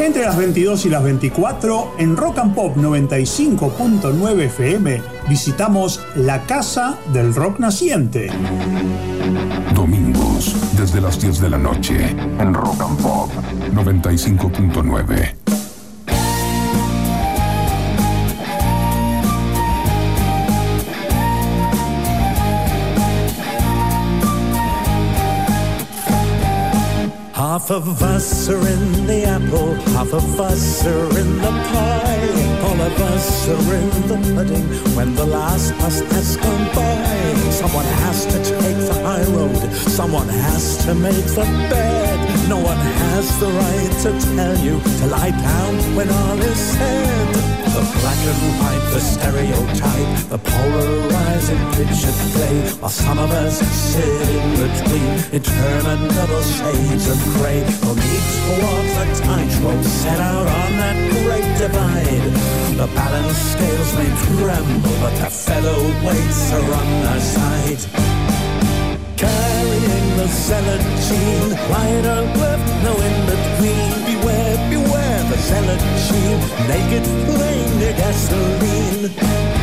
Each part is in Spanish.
Entre las 22 y las 24, en Rock and Pop 95.9 FM, visitamos la Casa del Rock Naciente. Domingos, desde las 10 de la noche, en Rock and Pop 95.9. Half of us are in the apple, half of us are in the pie. All of us are in the pudding when the last bus has gone by. Someone has to take the high road, someone has to make the bed. No one has the right to tell you to lie down when all is said. The black and white, the stereotype, the polarizing picture play, while some of us sit in between interminable shades of gray. We'll need to walk the tightrope set out on that great divide. The balance scales may tremble, but the featherweights are on our side. Carrying the zealot gene, or left, no in between. Beware, beware the zealot gene, naked flame near gasoline.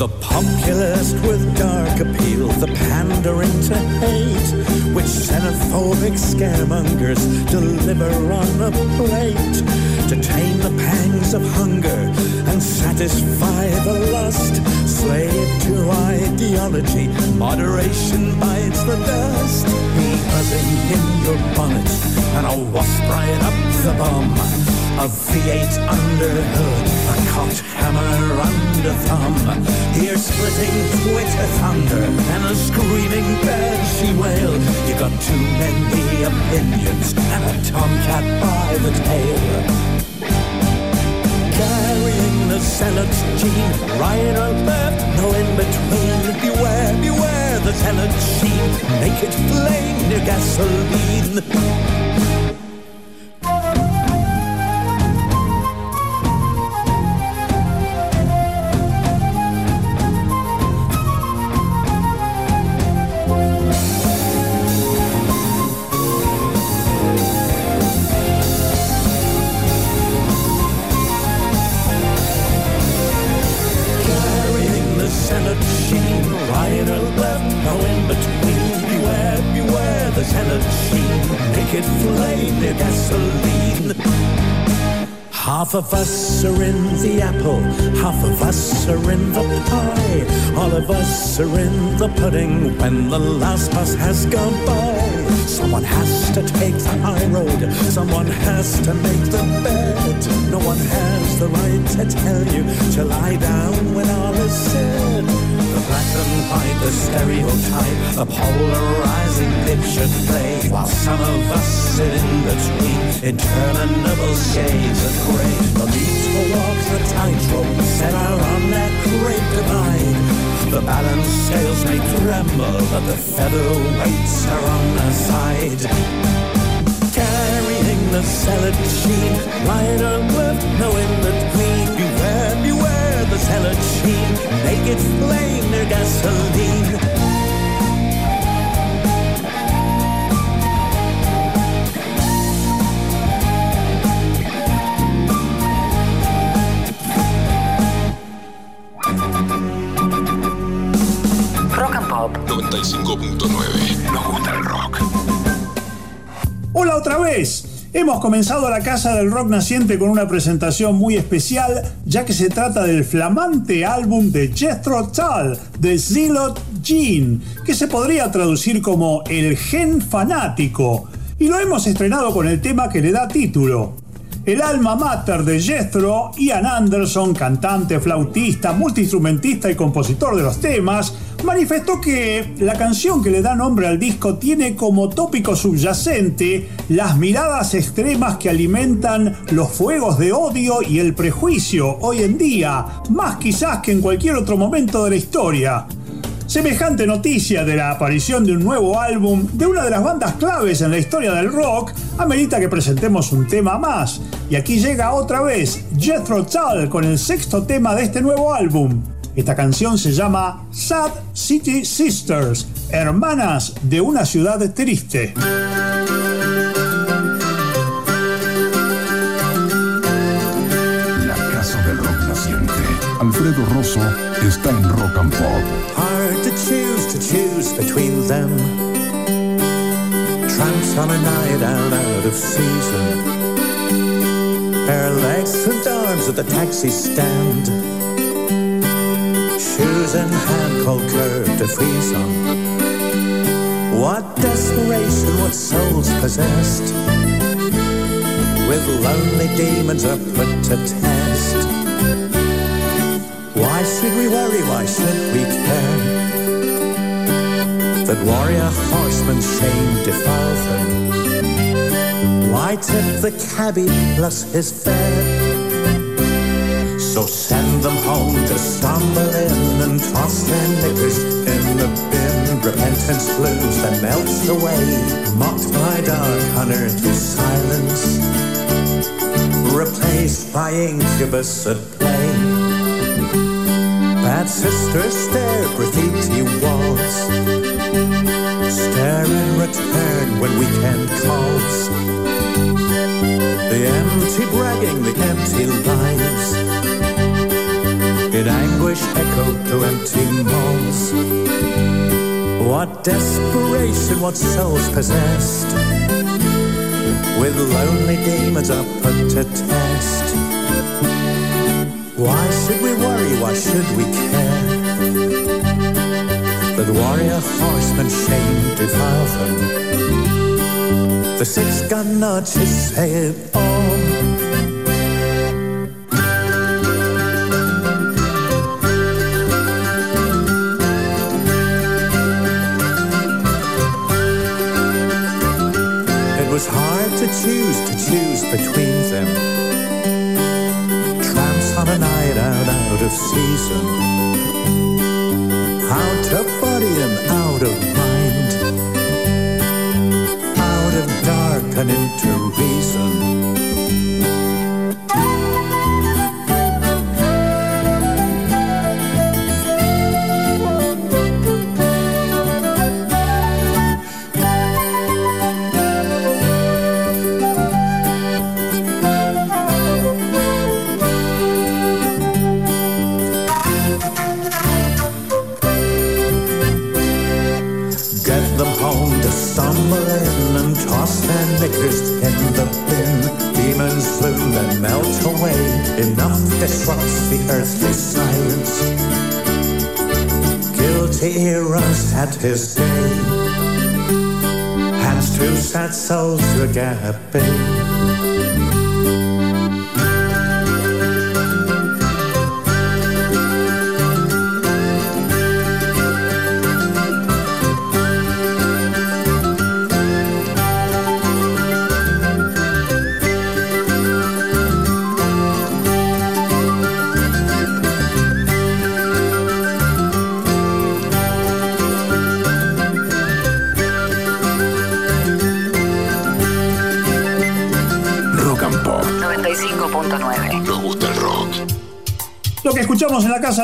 The populist with dark appeal, the pandering to hate, which xenophobic scaremongers deliver on a plate to tame the pangs of hunger and satisfy the lust. Slave to ideology, moderation bites the dust. Buzzing in your bonnet and a wasp right up the bum. A V8 under hood, a cocked hammer under thumb. Ear splitting Twitter thunder and a screaming banshee wail. You got too many opinions and a tomcat by the tail. Carrying the zealot's gene, right or left, no in between. Beware, beware the zealot's sheen, naked flame near gasoline. Half of us are in the apple, half of us are in the pie. All of us are in the pudding when the last bus has gone by. Someone has to take the high road, someone has to make the bed. No one has the right to tell you to lie down when all is said. The black and white, the stereotype, the polarizing picture play. While some of us sit in between interminable shades of gray. The need to walk the tightrope set out on that great divide. The balance scales may tremble, but the featherweights are on our side. Carrying the salad sheen, right or left, no in between. Beware, beware the salad sheen, naked flame near gasoline. Pop 95.9. Nos gusta el rock. Hola otra vez. Hemos comenzado la Casa del Rock Naciente con una presentación muy especial, ya que se trata del flamante álbum de Jethro Tull, The Zealot Gene, que se podría traducir como El Gen Fanático, y lo hemos estrenado con el tema que le da título. el alma mater de Jethro, Ian Anderson, cantante, flautista, multiinstrumentista y compositor de los temas, manifestó que la canción que le da nombre al disco tiene como tópico subyacente las miradas extremas que alimentan los fuegos de odio y el prejuicio hoy en día, más quizás que en cualquier otro momento de la historia. Semejante noticia de la aparición de un nuevo álbum de una de las bandas claves en la historia del rock amerita que presentemos un tema más. Y aquí llega otra vez Jethro Tull con el sexto tema de este nuevo álbum. Esta canción se llama Sad City Sisters, hermanas de una ciudad triste. La casa del rock naciente. Alfredo Rosso está en Rock and Pop. Hard to choose, to choose between them. Tramps on a night out, out of season. Bare legs and arms at the taxi stand. Shoes in hand, cold curve to freeze on. What desperation, what souls possessed? With lonely demons are put to test. Why should we worry? Why should we care? That warrior horseman's shame defiles them. Why tip the cabbie plus his fare? Send them home to stumble in and toss their knickers in the bin. Repentance blues that melts away, mocked by dark unearthly silence, replaced by incubus at play. Bad sisters stare graffiti walls, stare in return when weekend calls. The empty bragging, the empty lies. In anguish echo to empty malls. What desperation, what souls possessed. With lonely demons are put to test. Why should we worry? Why should we care? That warrior horsemen shame defile them. The six gun notches say it oh, all. Between them. Tramps on a night out, out of season. Out of body and out of mind. Out of dark and into reason. His day. Hands two sad souls to a gap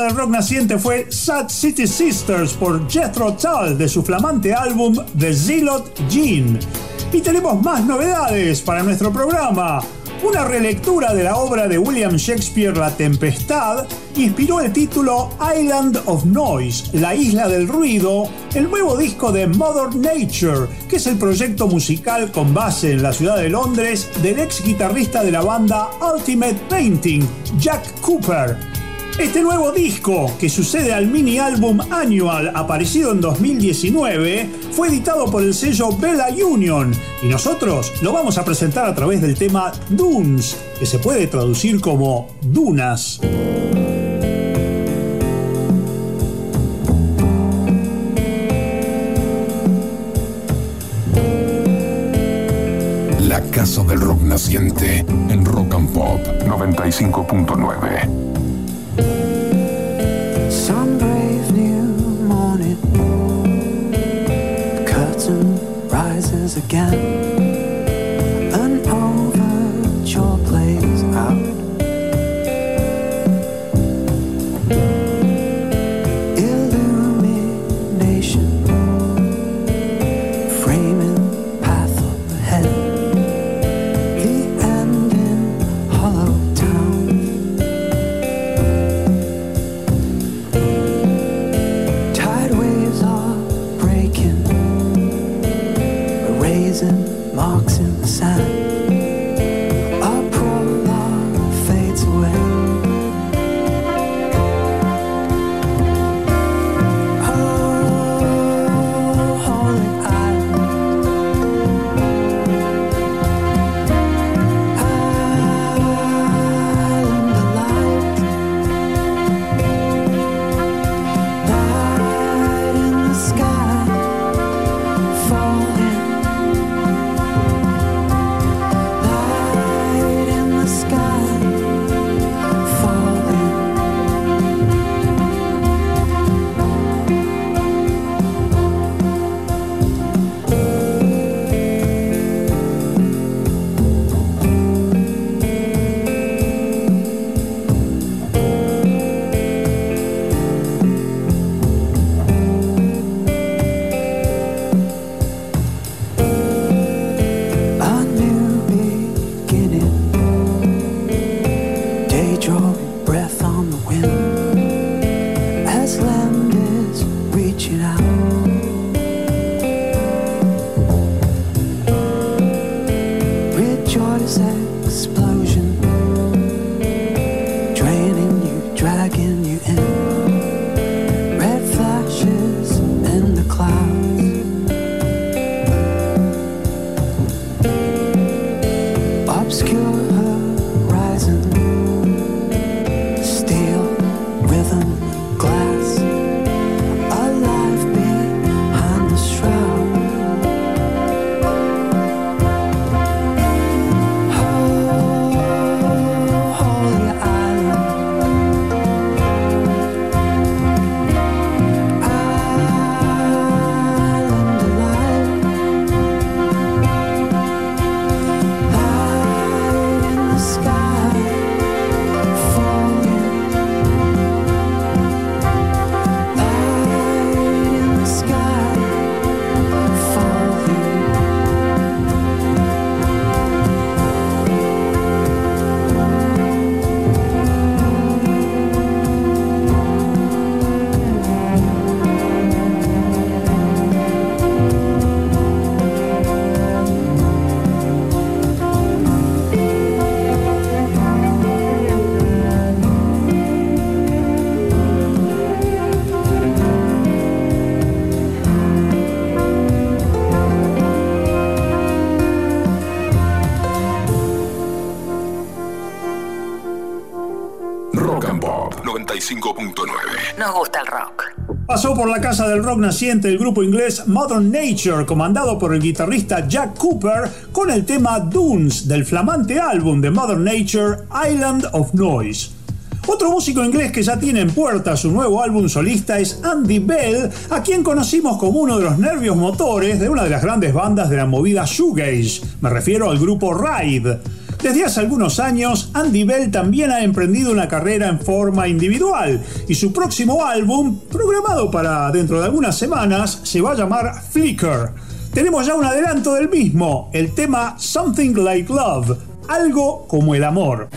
del rock naciente fue Sad City Sisters por Jethro Tull de su flamante álbum The Zealot Gene. Y tenemos más novedades para nuestro programa. Una relectura de la obra de William Shakespeare La Tempestad inspiró el título Island of Noise, la isla del ruido, el nuevo disco de Mother Nature, que es el proyecto musical con base en la ciudad de Londres del ex guitarrista de la banda Ultimate Painting, Jack Cooper. Este nuevo disco, que sucede al mini álbum Annual aparecido en 2019, fue editado por el sello Bella Union y nosotros lo vamos a presentar a través del tema Dunes, que se puede traducir como Dunas. La Casa del Rock Naciente en Rock and Pop 95.9. again. Pasó por la casa del rock naciente el grupo inglés Modern Nature, comandado por el guitarrista Jack Cooper, con el tema Dunes del flamante álbum de Modern Nature Island of Noise. Otro músico inglés que ya tiene en puerta su nuevo álbum solista es Andy Bell, a quien conocimos como uno de los nervios motores de una de las grandes bandas de la movida shoegaze. Me refiero al grupo Ride. Desde hace algunos años, Andy Bell también ha emprendido una carrera en forma individual y su próximo álbum, programado para dentro de algunas semanas, se va a llamar Flicker. Tenemos ya un adelanto del mismo, el tema Something Like Love, algo como el amor.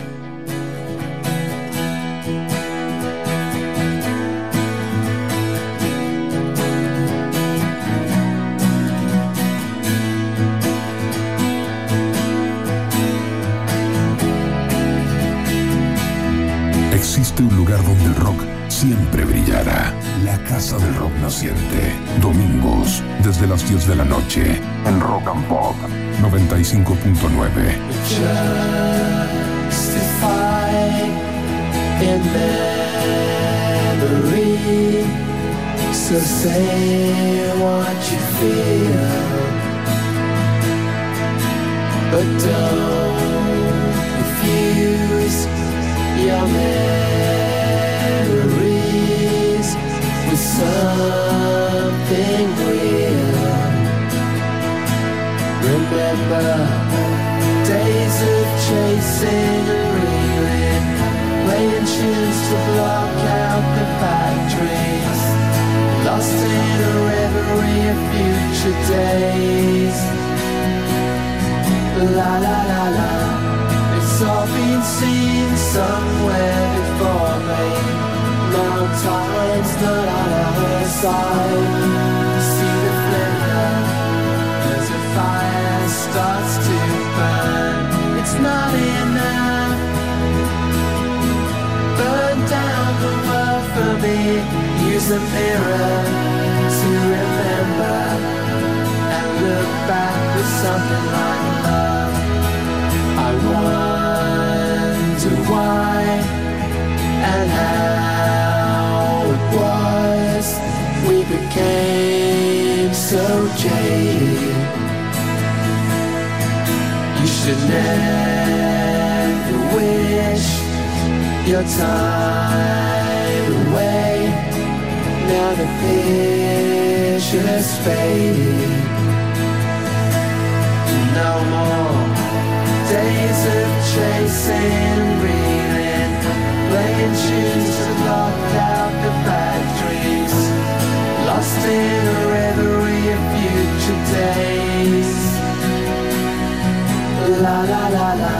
Un lugar donde el rock siempre brillará. La Casa del Rock Naciente. Domingos, desde las 10 de la noche, en Rock and Pop 95.9. So say what you feel, but don't your memories with something real. Remember days of chasing and playing tunes to block out the. Lost in a reverie of future days. La la la la. It's all been seen somewhere before me. Now time's not on our side. See the flicker as a fire starts to burn. It's not enough. Burn down the world for me. Use a mirror to remember and look back with something like why and how it was we became so jaded. You should never wish your time away. Now the picture's faded. No more days chasing, reeling, playing tunes to block out the bad dreams. Lost in a reverie of future days. La la la la,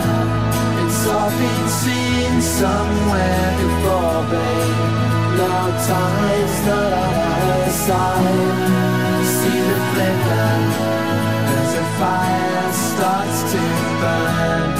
it's all been seen somewhere before, babe. Now time's not on our side. See the flicker as a fire starts to burn.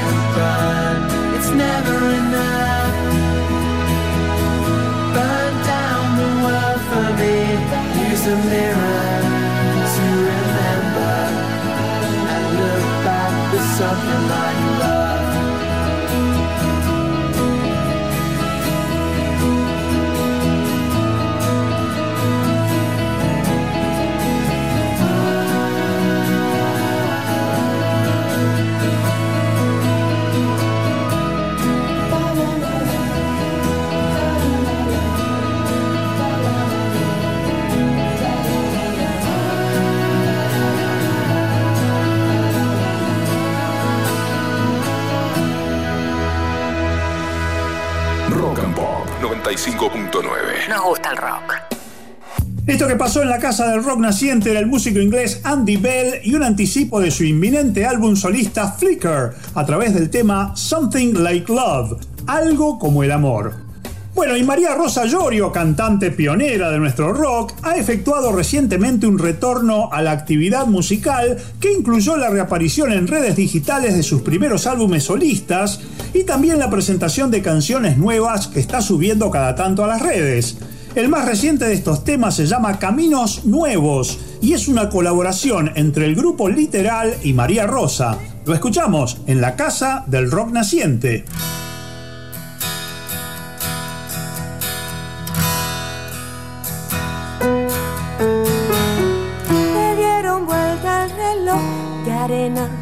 burn. It's never enough. Burn down the world for me. Use a mirror to remember and look back with something like love. 95.9. Nos gusta el rock. Esto que pasó en la casa del rock naciente era el músico inglés Andy Bell y un anticipo de su inminente álbum solista Flicker a través del tema Something Like Love, algo como el amor. Bueno, y María Rosa Llorio, cantante pionera de nuestro rock, ha efectuado recientemente un retorno a la actividad musical que incluyó la reaparición en redes digitales de sus primeros álbumes solistas y también la presentación de canciones nuevas que está subiendo cada tanto a las redes. El más reciente de estos temas se llama Caminos Nuevos y es una colaboración entre el grupo Literal y María Rosa. Lo escuchamos en la Casa del Rock Naciente. Dieron vuelta el reloj de arena.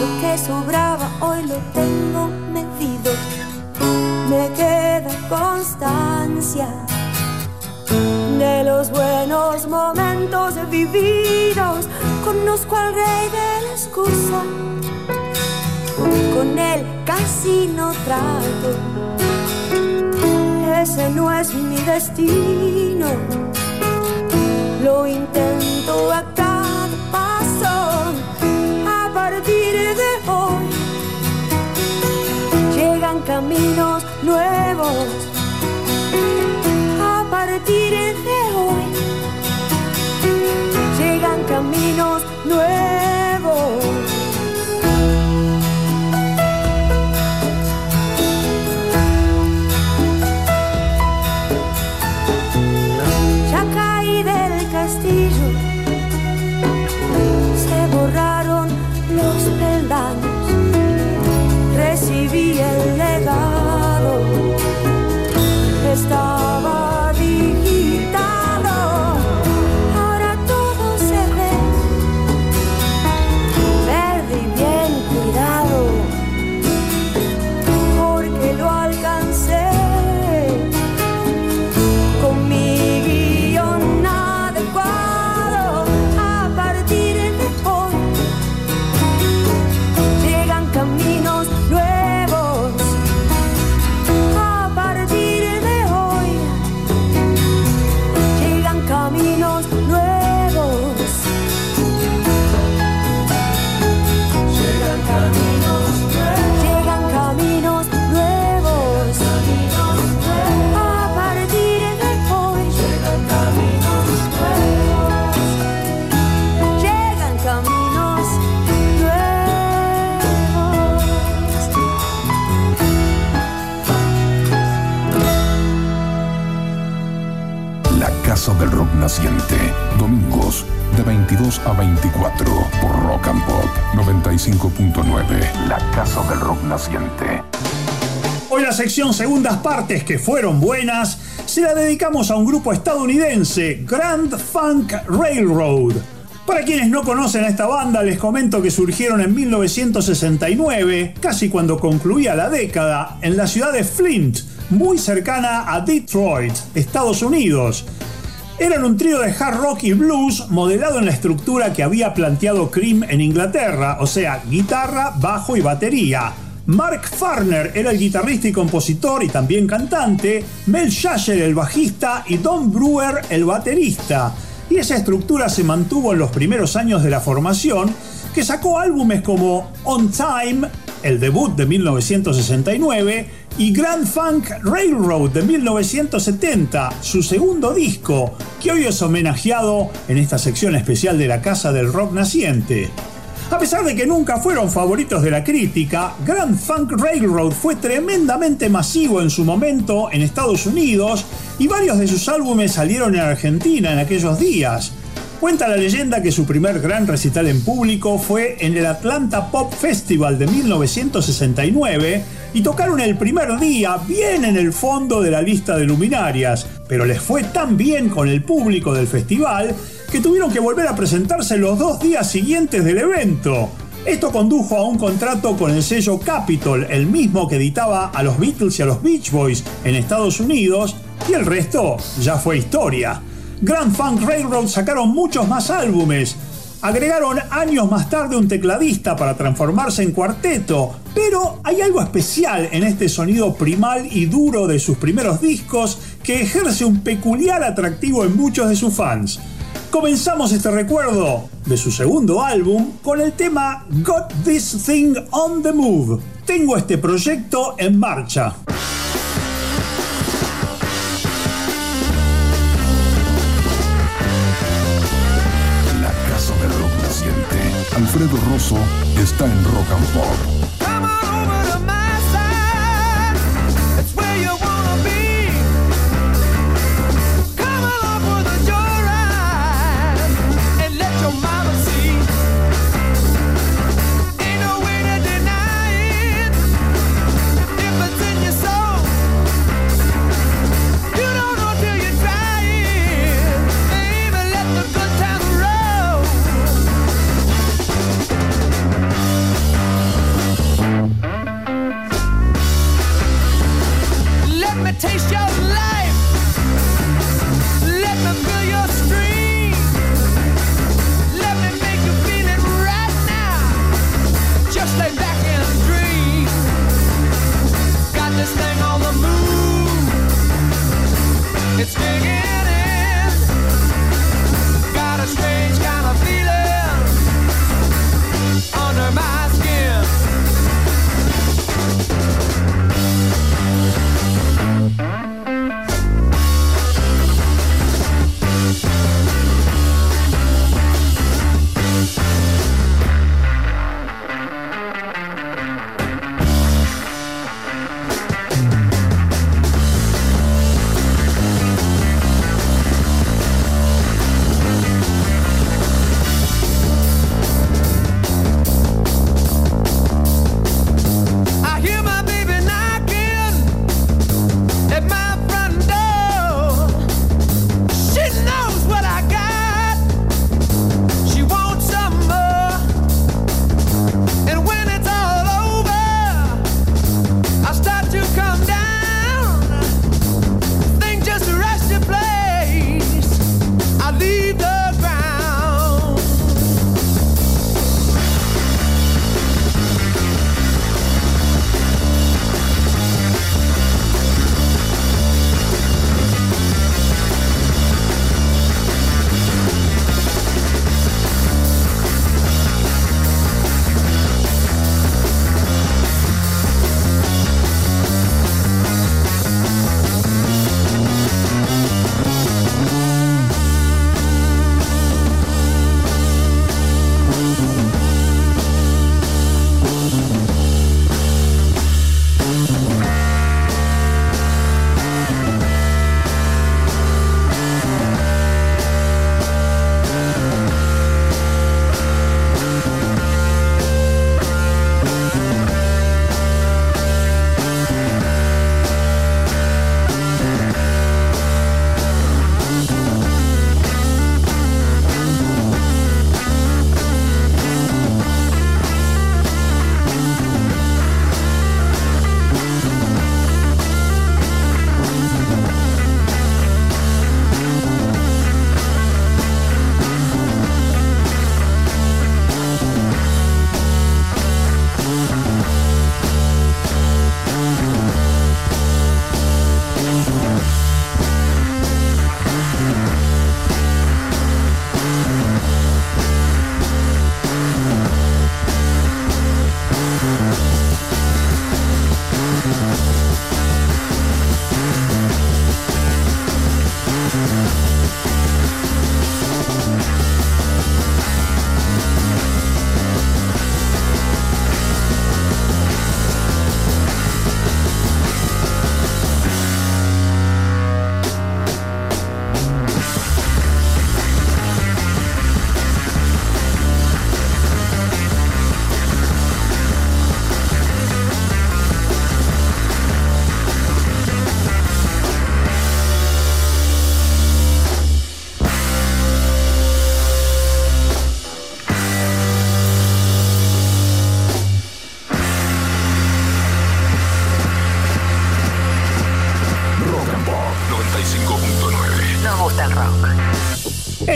Lo que sobraba hoy lo tengo medido. Me queda constancia de los buenos momentos vividos. Conozco al rey de la excusa. Con él casi no trato. es mi destino. Lo intento a caminos nuevos. A partir de hoy llegan caminos nuevos. Naciente. Domingos de 22 a 24 por Rock and Pop 95.9. La Casa del Rock Naciente. Hoy la sección segundas partes que fueron buenas se la dedicamos a un grupo estadounidense, Grand Funk Railroad. Para quienes no conocen a esta banda, les comento que surgieron en 1969, casi cuando concluía la década, en la ciudad de Flint, muy cercana a Detroit, Estados Unidos. Eran un trío de hard rock y blues modelado en la estructura que había planteado Cream en Inglaterra, o sea, guitarra, bajo y batería. Mark Farner era el guitarrista y compositor y también cantante, Mel Shasher el bajista y Don Brewer el baterista. Y esa estructura se mantuvo en los primeros años de la formación, que sacó álbumes como On Time, el debut de 1969, y Grand Funk Railroad de 1970, su segundo disco, que hoy es homenajeado en esta sección especial de la Casa del Rock Naciente. A pesar de que nunca fueron favoritos de la crítica, Grand Funk Railroad fue tremendamente masivo en su momento en Estados Unidos y varios de sus álbumes salieron en Argentina en aquellos días. Cuenta la leyenda que su primer gran recital en público fue en el Atlanta Pop Festival de 1969 y tocaron el primer día bien en el fondo de la lista de luminarias, pero les fue tan bien con el público del festival que tuvieron que volver a presentarse los dos días siguientes del evento. Esto condujo a un contrato con el sello Capitol, el mismo que editaba a los Beatles y a los Beach Boys en Estados Unidos, y el resto ya fue historia. Grand Funk Railroad sacaron muchos más álbumes. Agregaron años más tarde un tecladista para transformarse en cuarteto, pero hay algo especial en este sonido primal y duro de sus primeros discos que ejerce un peculiar atractivo en muchos de sus fans. Comenzamos este recuerdo de su segundo álbum con el tema Got This Thing on the Move. Tengo este proyecto en marcha. Alfredo Rosso está en Rock and Pop.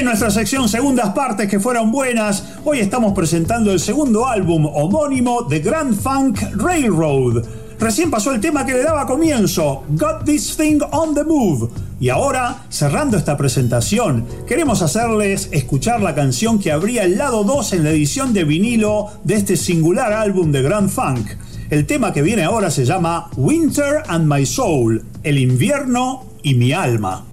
Nuestra sección Segundas Partes que fueron buenas, hoy estamos presentando el segundo álbum homónimo de Grand Funk Railroad. Recién pasó el tema que le daba comienzo, Got This Thing on the Move. Y ahora, cerrando esta presentación, queremos hacerles escuchar la canción que abría el lado 2 en la edición de vinilo de este singular álbum de Grand Funk. El tema que viene ahora se llama Winter and My Soul, el invierno y mi alma.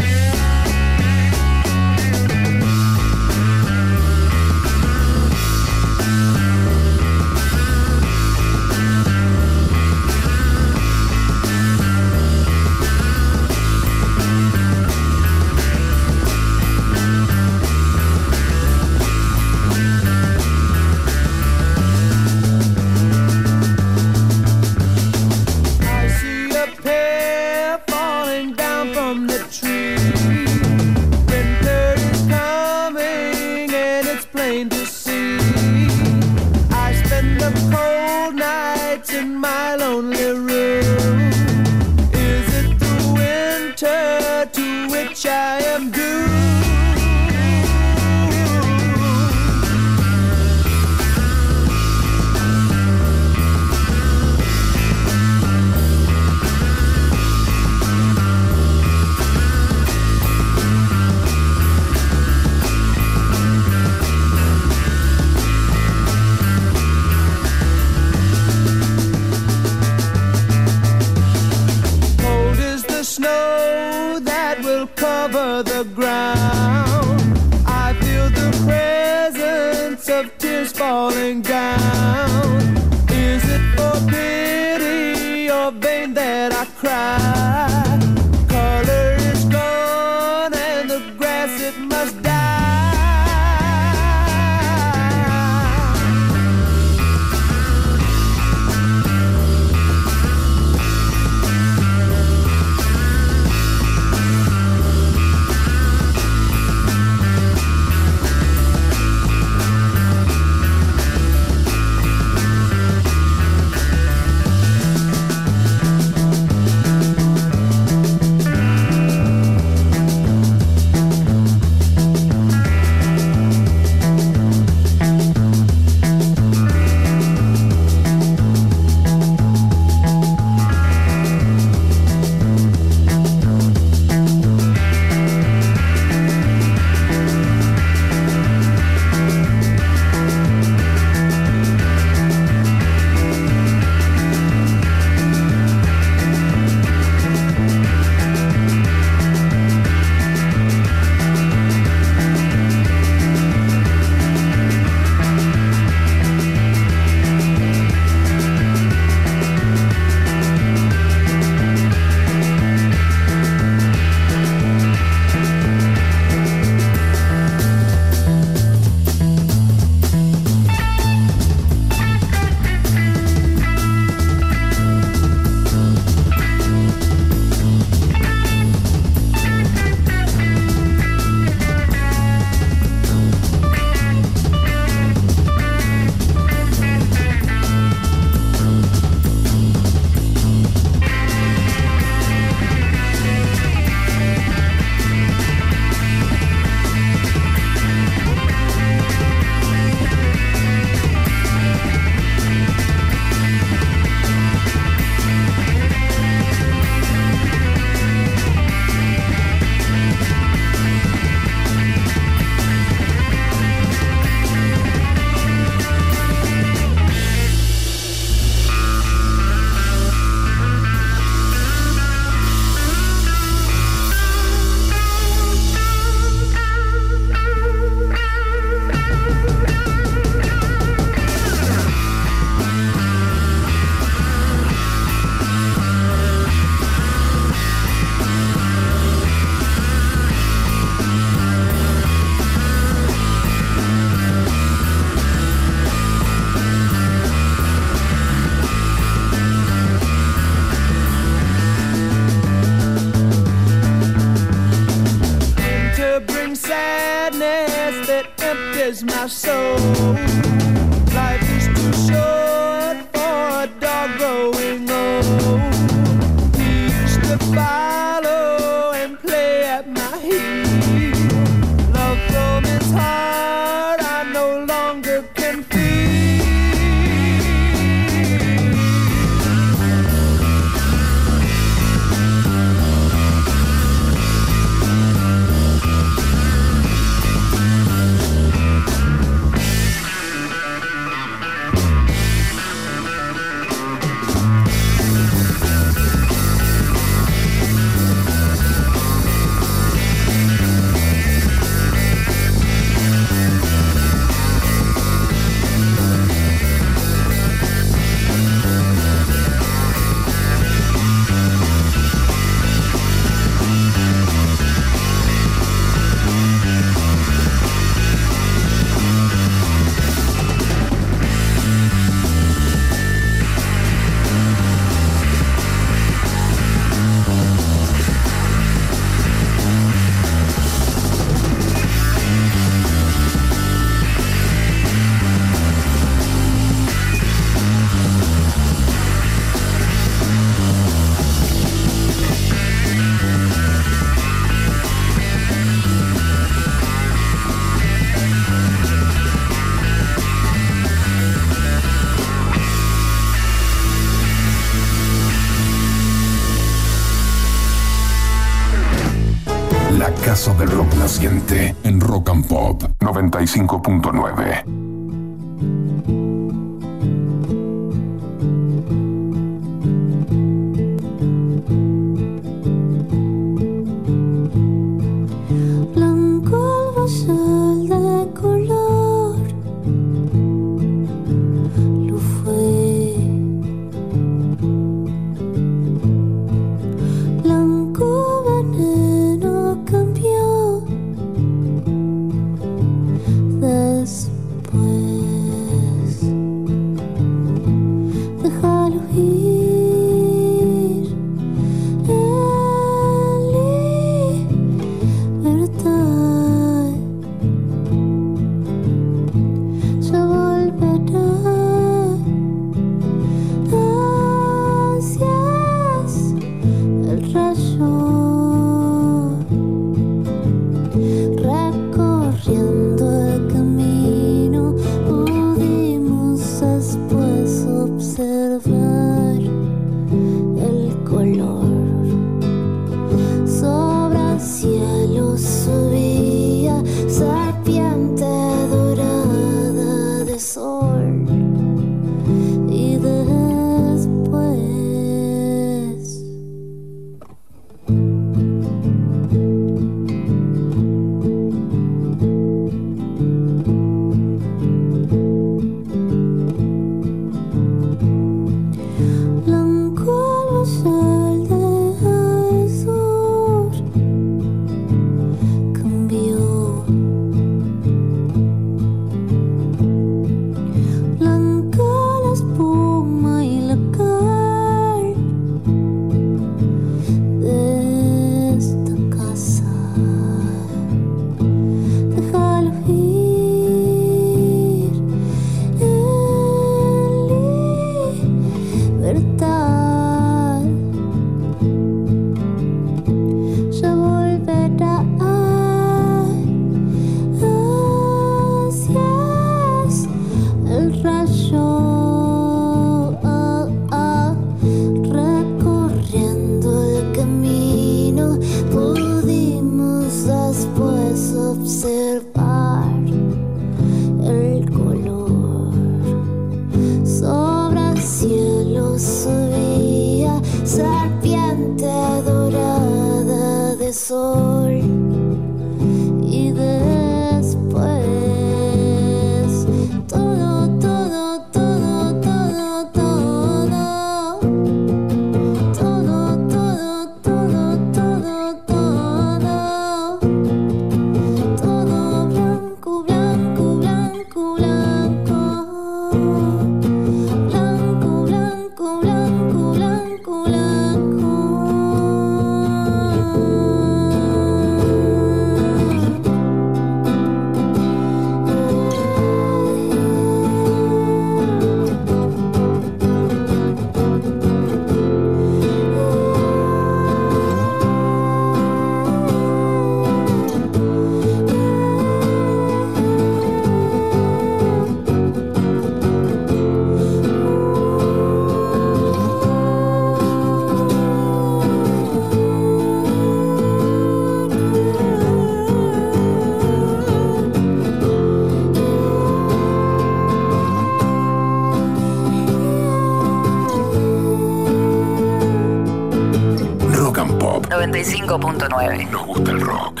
95.9. Nos gusta el rock.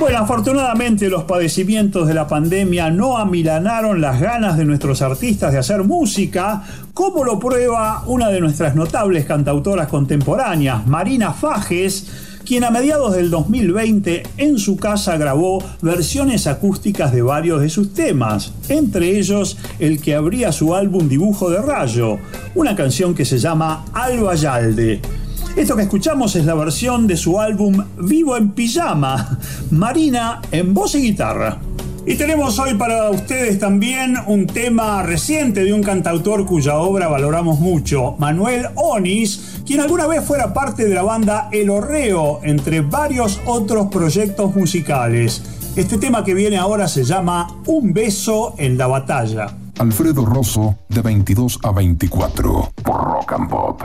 Bueno, afortunadamente los padecimientos de la pandemia no amilanaron las ganas de nuestros artistas de hacer música, como lo prueba una de nuestras notables cantautoras contemporáneas, Marina Fajes, quien a mediados del 2020 en su casa grabó versiones acústicas de varios de sus temas, entre ellos el que abría su álbum Dibujo de Rayo, una canción que se llama Alba Yalde. Esto que escuchamos es la versión de su álbum Vivo en Pijama, Marina en voz y guitarra. Y tenemos hoy para ustedes también un tema reciente de un cantautor cuya obra valoramos mucho, Manuel Onis, quien alguna vez fuera parte de la banda El Horreo, entre varios otros proyectos musicales. Este tema que viene ahora se llama Un beso en la batalla. Alfredo Rosso, de 22 a 24, por Rock and Pop.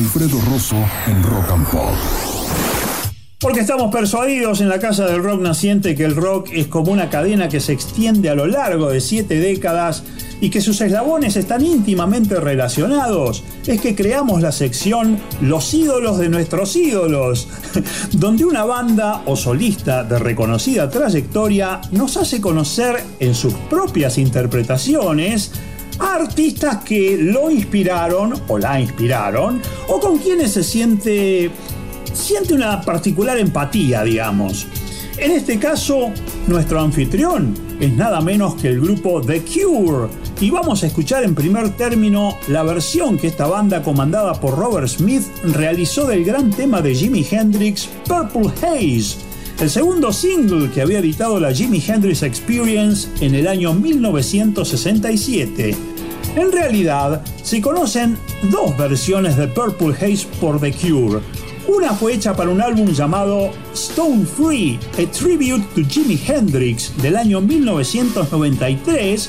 Alfredo Rosso en Rock and Pop. Porque estamos persuadidos en la Casa del Rock Naciente que el rock es como una cadena que se extiende a lo largo de siete décadas y que sus eslabones están íntimamente relacionados, es que creamos la sección Los ídolos de nuestros ídolos, donde una banda o solista de reconocida trayectoria nos hace conocer en sus propias interpretaciones artistas que lo inspiraron o la inspiraron o con quienes se siente siente una particular empatía, digamos. En este caso, nuestro anfitrión es nada menos que el grupo The Cure. Y vamos a escuchar en primer término la versión que esta banda comandada por Robert Smith realizó del gran tema de Jimi Hendrix, Purple Haze, el segundo single que había editado la Jimi Hendrix Experience en el año 1967. En realidad, se conocen dos versiones de Purple Haze por The Cure. Una fue hecha para un álbum llamado Stone Free, a tribute to Jimi Hendrix del año 1993,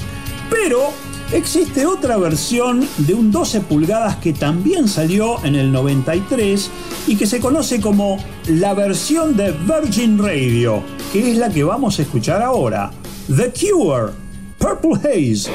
pero existe otra versión de un 12 pulgadas que también salió en el 93 y que se conoce como la versión de Virgin Radio, que es la que vamos a escuchar ahora. The Cure, Purple Haze.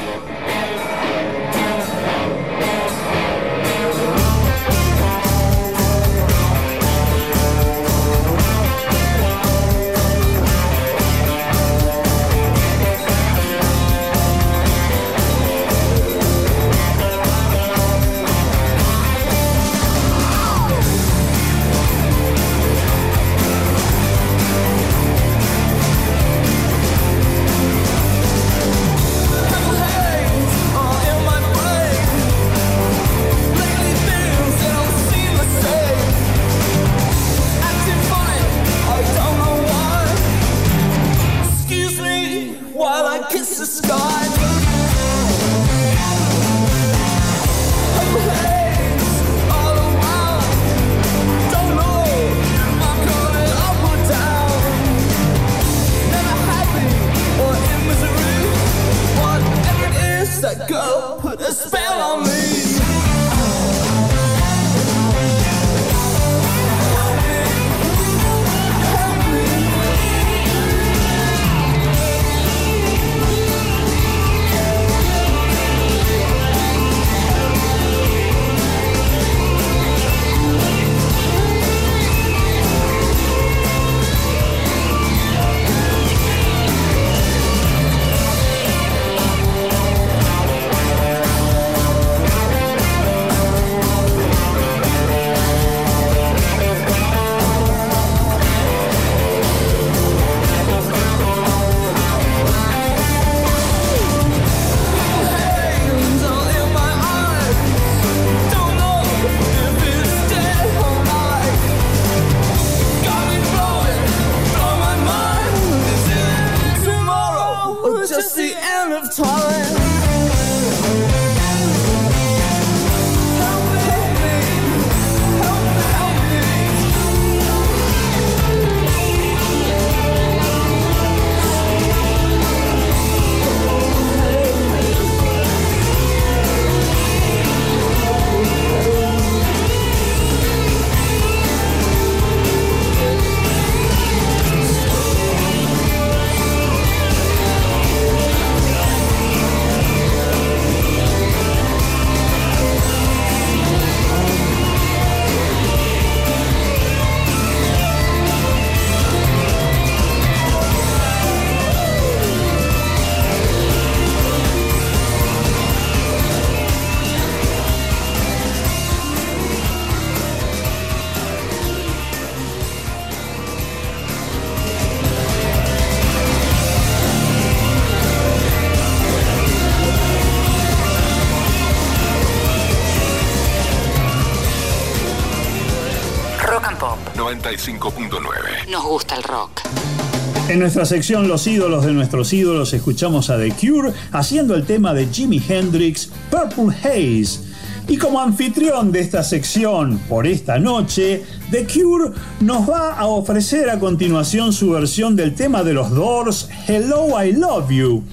Nuestra sección Los ídolos de nuestros ídolos escuchamos a The Cure haciendo el tema de Jimi Hendrix, Purple Haze. Y como anfitrión de esta sección por esta noche, The Cure nos va a ofrecer a continuación su versión del tema de los Doors, Hello I Love You.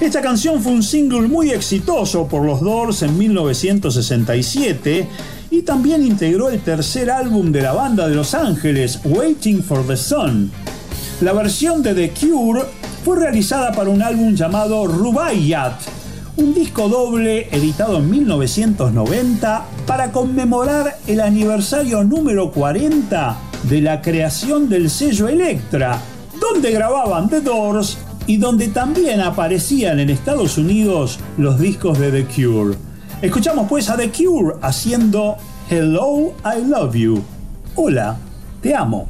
Esta canción fue un single muy exitoso por los Doors en 1967 y también integró el tercer álbum de la banda de Los Ángeles, Waiting for the Sun. La versión de The Cure fue realizada para un álbum llamado Rubaiyat, un disco doble editado en 1990 para conmemorar el aniversario número 40 de la creación del sello Elektra, donde grababan The Doors y donde también aparecían en Estados Unidos los discos de The Cure. Escuchamos pues a The Cure haciendo Hello, I Love You. Hola, te amo.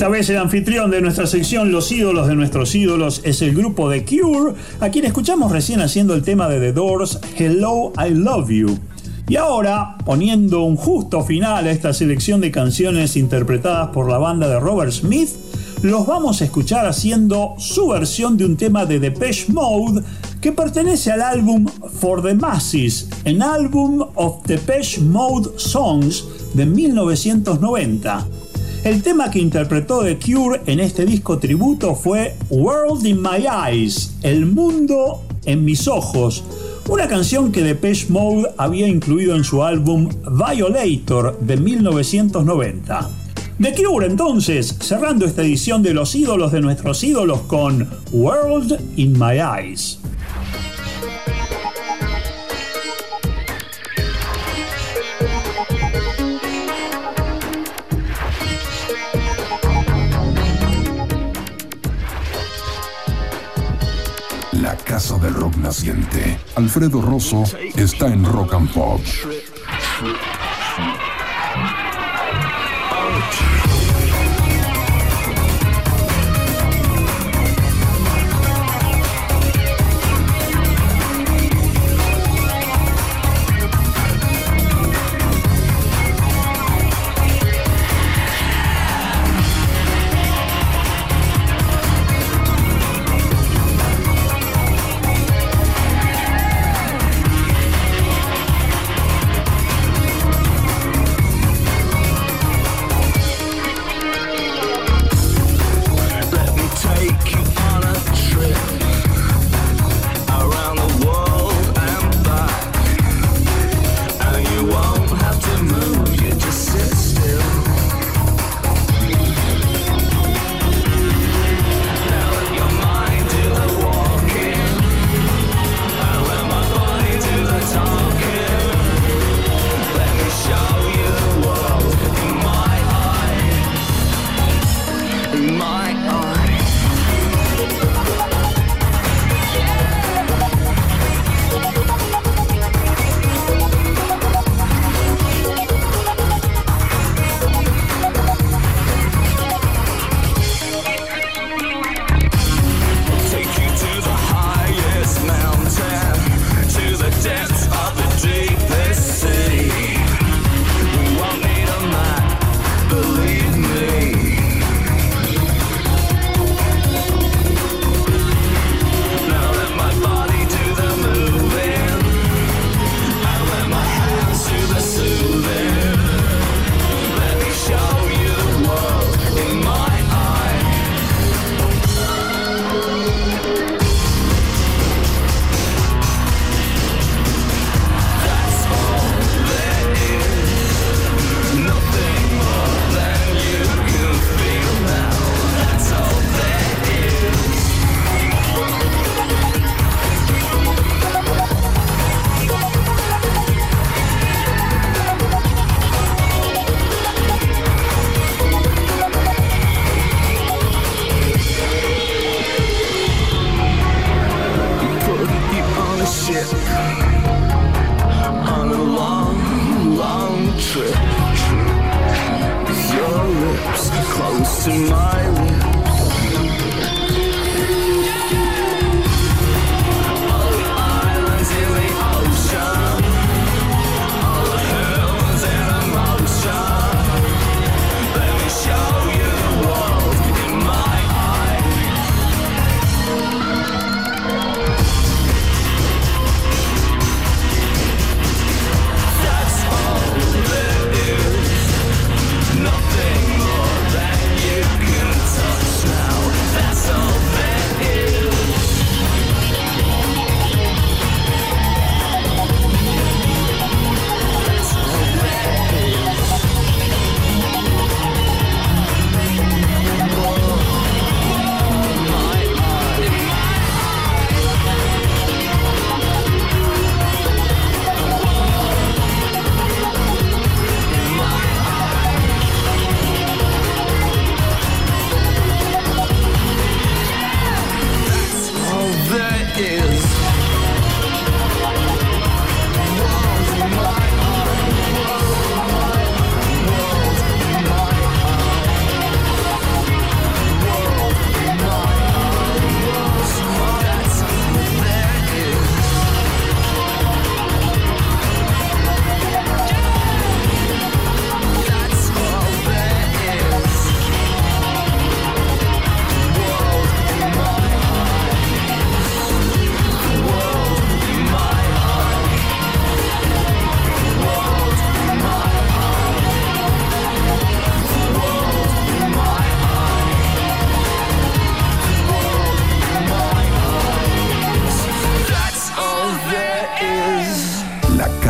Esta vez el anfitrión de nuestra sección Los ídolos de nuestros ídolos es el grupo The Cure, a quien escuchamos recién haciendo el tema de The Doors, Hello, I Love You. Y ahora, poniendo un justo final a esta selección de canciones interpretadas por la banda de Robert Smith, los vamos a escuchar haciendo su versión de un tema de Depeche Mode que pertenece al álbum For the Masses, en álbum of Depeche Mode Songs de 1990. El tema que interpretó The Cure en este disco tributo fue World in My Eyes, El mundo en mis ojos, una canción que Depeche Mode había incluido en su álbum Violator de 1990. The Cure entonces, cerrando esta edición de los ídolos de nuestros ídolos con World in My Eyes. Alfredo Rosso está en Rock and Pop.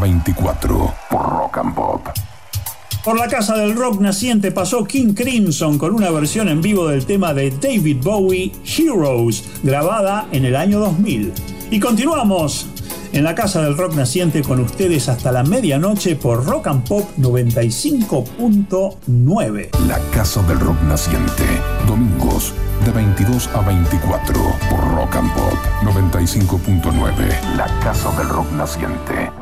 24 por Rock and Pop. Por la casa del rock naciente pasó King Crimson con una versión en vivo del tema de David Bowie, Heroes, grabada en el año 2000. Y continuamos en la casa del rock naciente con ustedes hasta la medianoche por Rock and Pop 95.9. La Casa del Rock Naciente. Domingos de 22 a 24 por Rock and Pop 95.9. La Casa del Rock Naciente.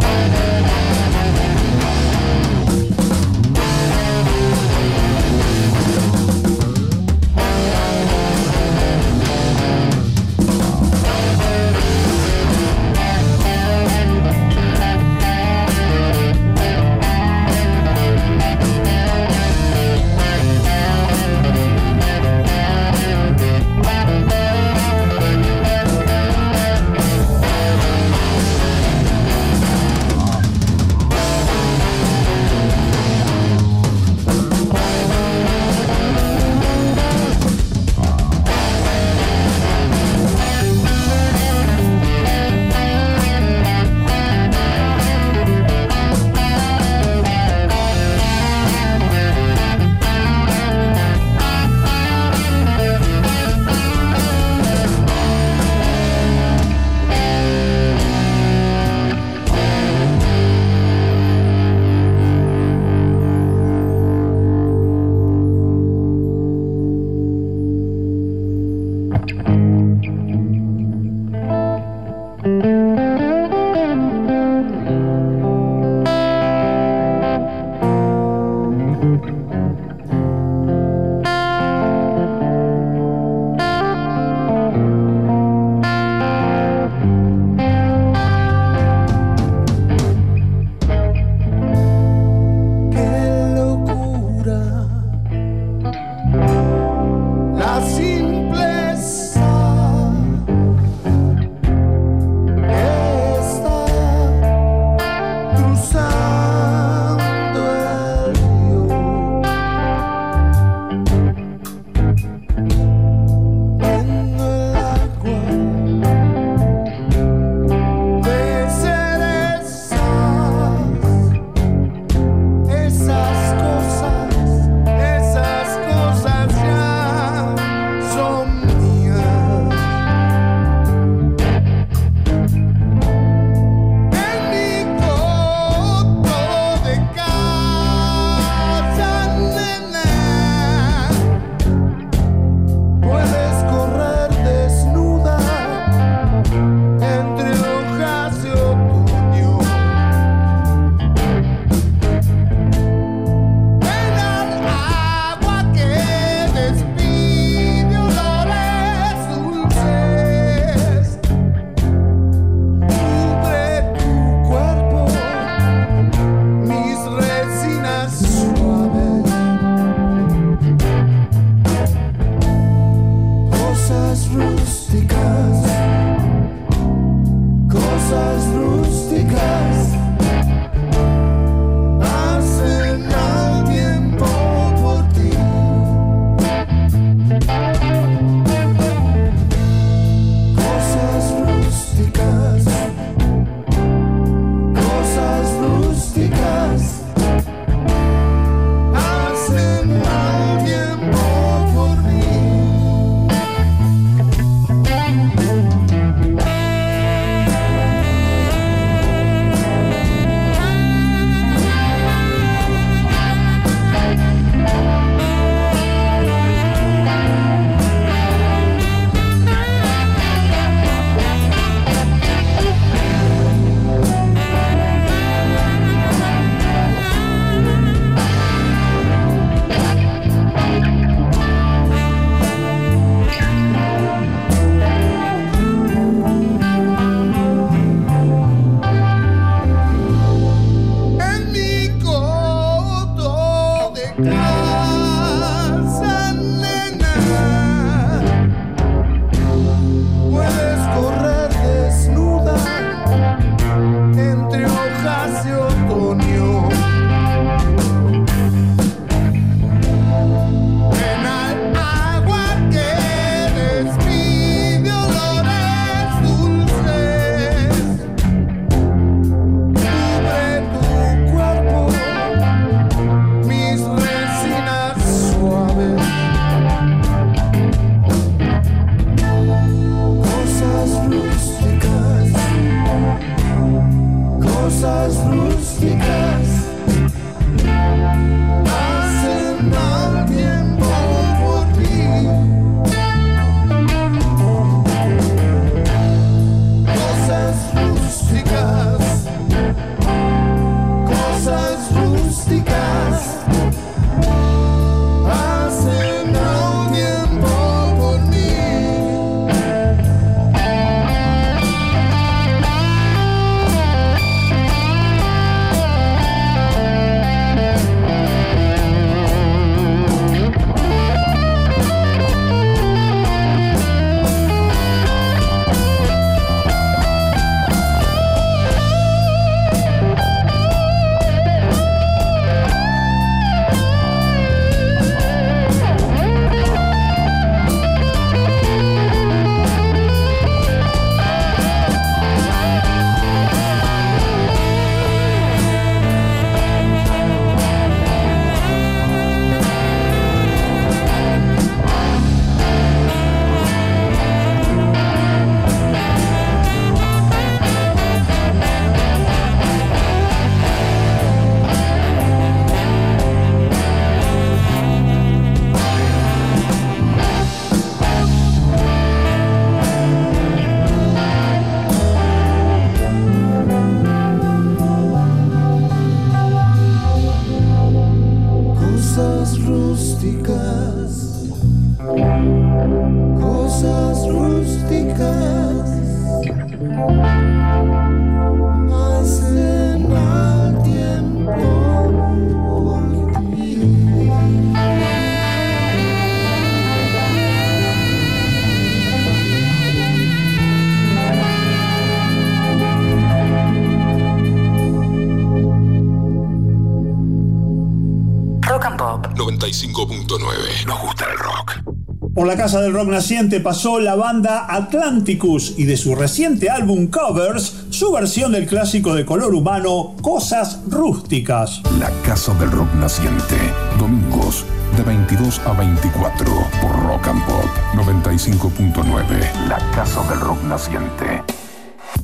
Casa del Rock Naciente pasó la banda Atlanticus y de su reciente álbum Covers, su versión del clásico de color humano Cosas Rústicas. La Casa del Rock Naciente. Domingos de 22 a 24 por Rock and Pop 95.9. La Casa del Rock Naciente.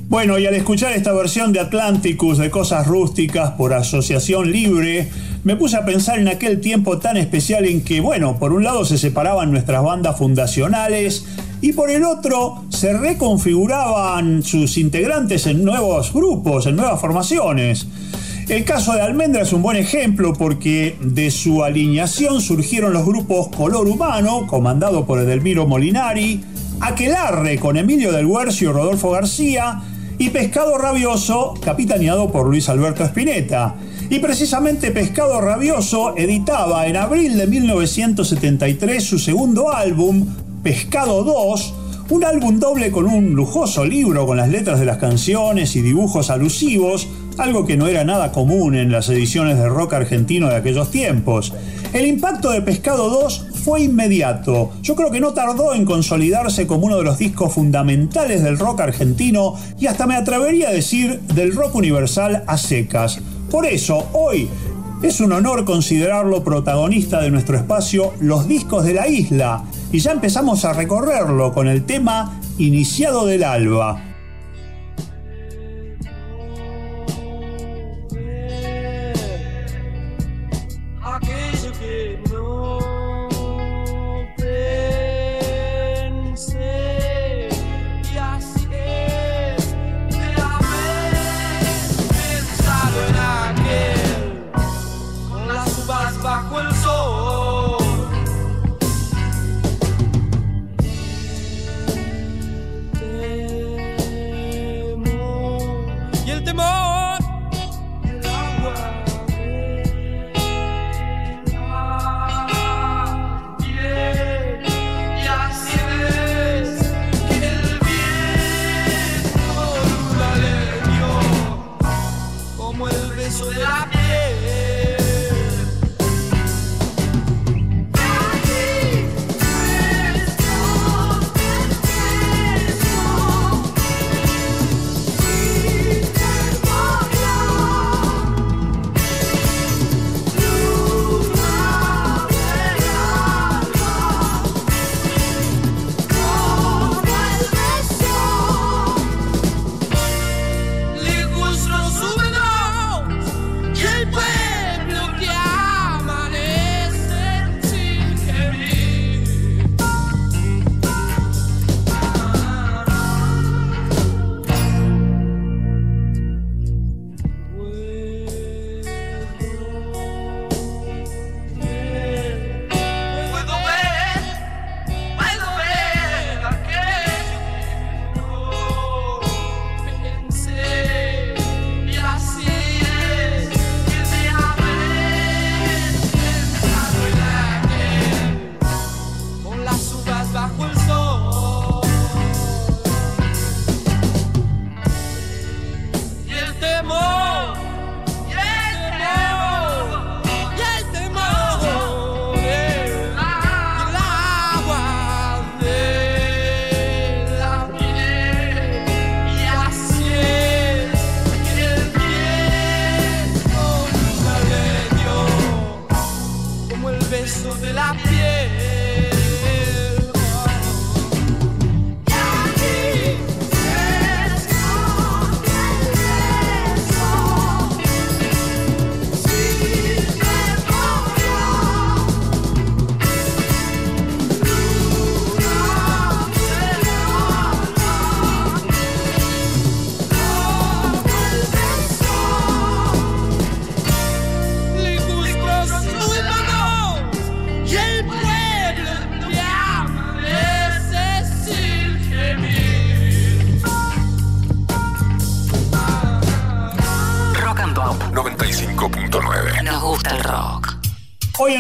Bueno, y al escuchar esta versión de Atlanticus de Cosas Rústicas por Asociación Libre, me puse a pensar en aquel tiempo tan especial en que, bueno, por un lado se separaban nuestras bandas fundacionales y por el otro se reconfiguraban sus integrantes en nuevos grupos, en nuevas formaciones. El caso de Almendra es un buen ejemplo porque de su alineación surgieron los grupos Color Humano, comandado por Edelmiro Molinari, Aquelarre con Emilio del Huercio y Rodolfo García, y Pescado Rabioso, capitaneado por Luis Alberto Spinetta. Y precisamente Pescado Rabioso editaba en abril de 1973 su segundo álbum, Pescado 2, un álbum doble con un lujoso libro con las letras de las canciones y dibujos alusivos, algo que no era nada común en las ediciones de rock argentino de aquellos tiempos. El impacto de Pescado 2 fue inmediato. Yo creo que no tardó en consolidarse como uno de los discos fundamentales del rock argentino y hasta me atrevería a decir del rock universal a secas. Por eso, hoy es un honor considerarlo protagonista de nuestro espacio Los Discos de la Isla y ya empezamos a recorrerlo con el tema Iniciado del Alba.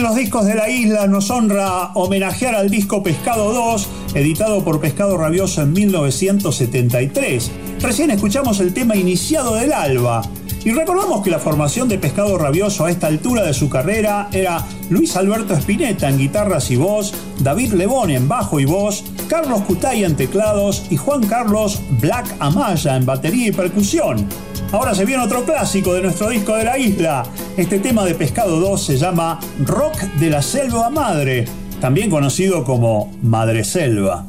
Los discos de la isla nos honra homenajear al disco Pescado 2, editado por Pescado Rabioso en 1973. Recién escuchamos el tema iniciado del Alba. Y recordamos que la formación de Pescado Rabioso a esta altura de su carrera era Luis Alberto Spinetta en guitarras y voz, David Lebón en bajo y voz, Carlos Cutay en teclados y Juan Carlos Black Amaya en batería y percusión. Ahora se viene otro clásico de nuestro disco de la isla. Este tema de Pescado 2 se llama Rock de la Selva Madre, también conocido como Madre Selva.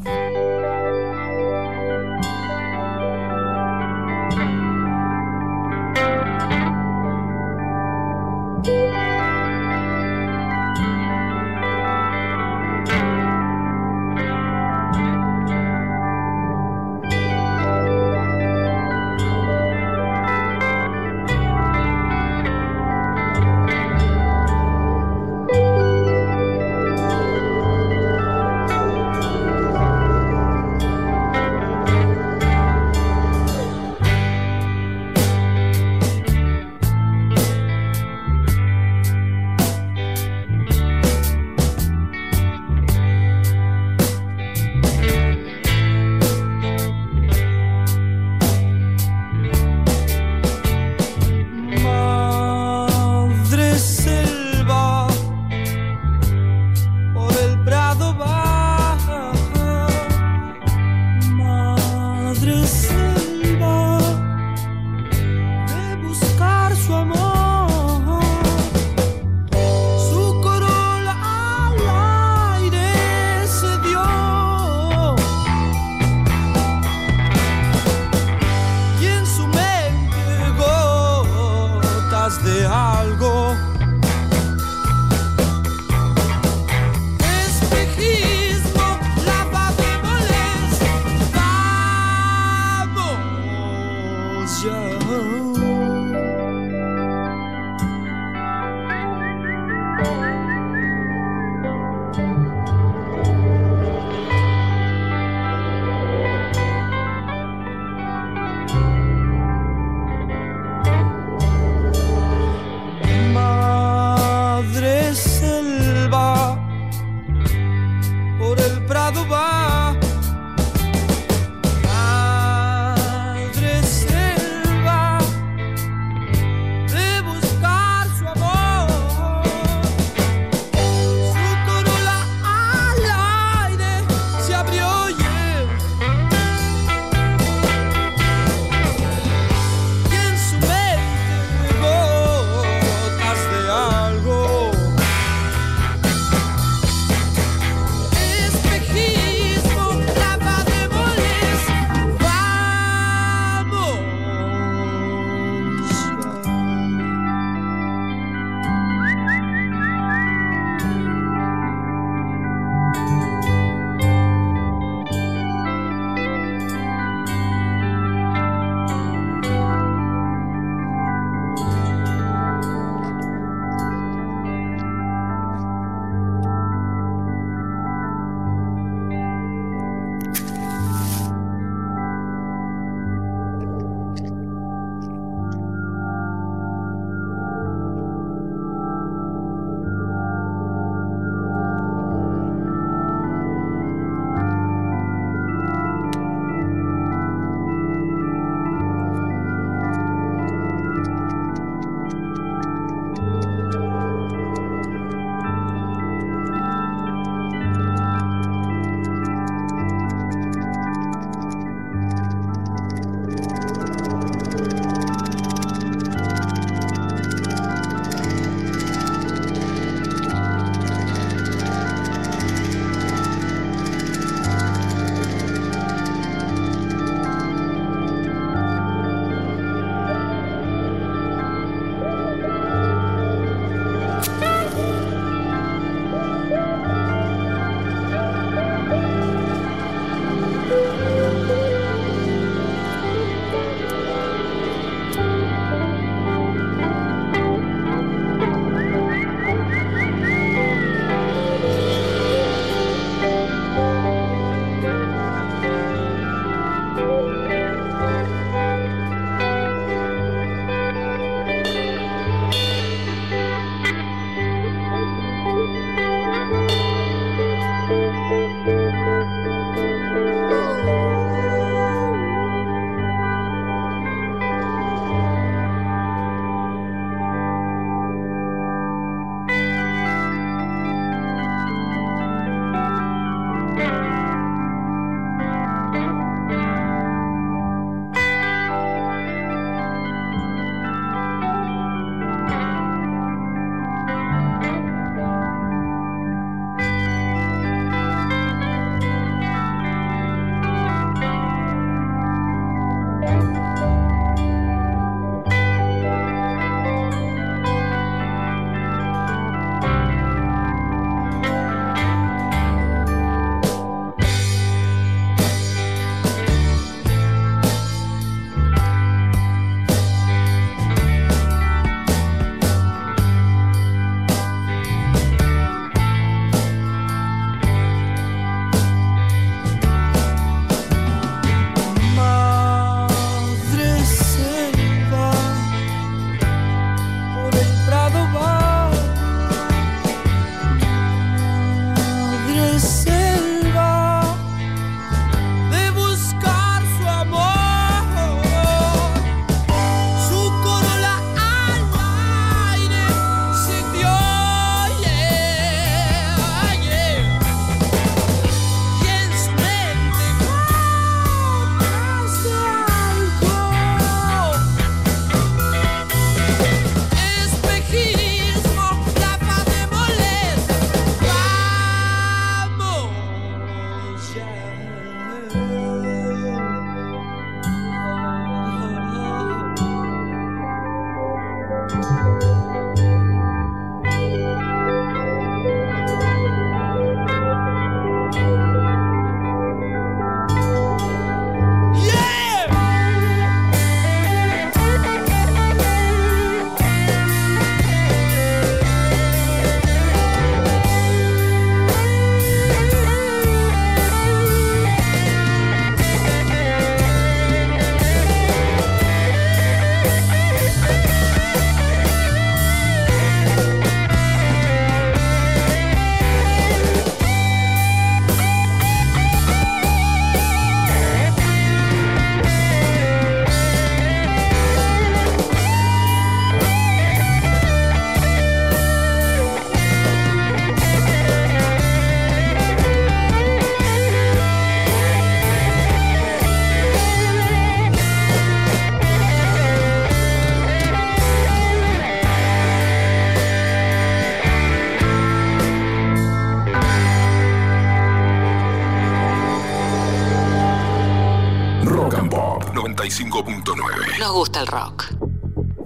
95.9. Nos gusta el rock.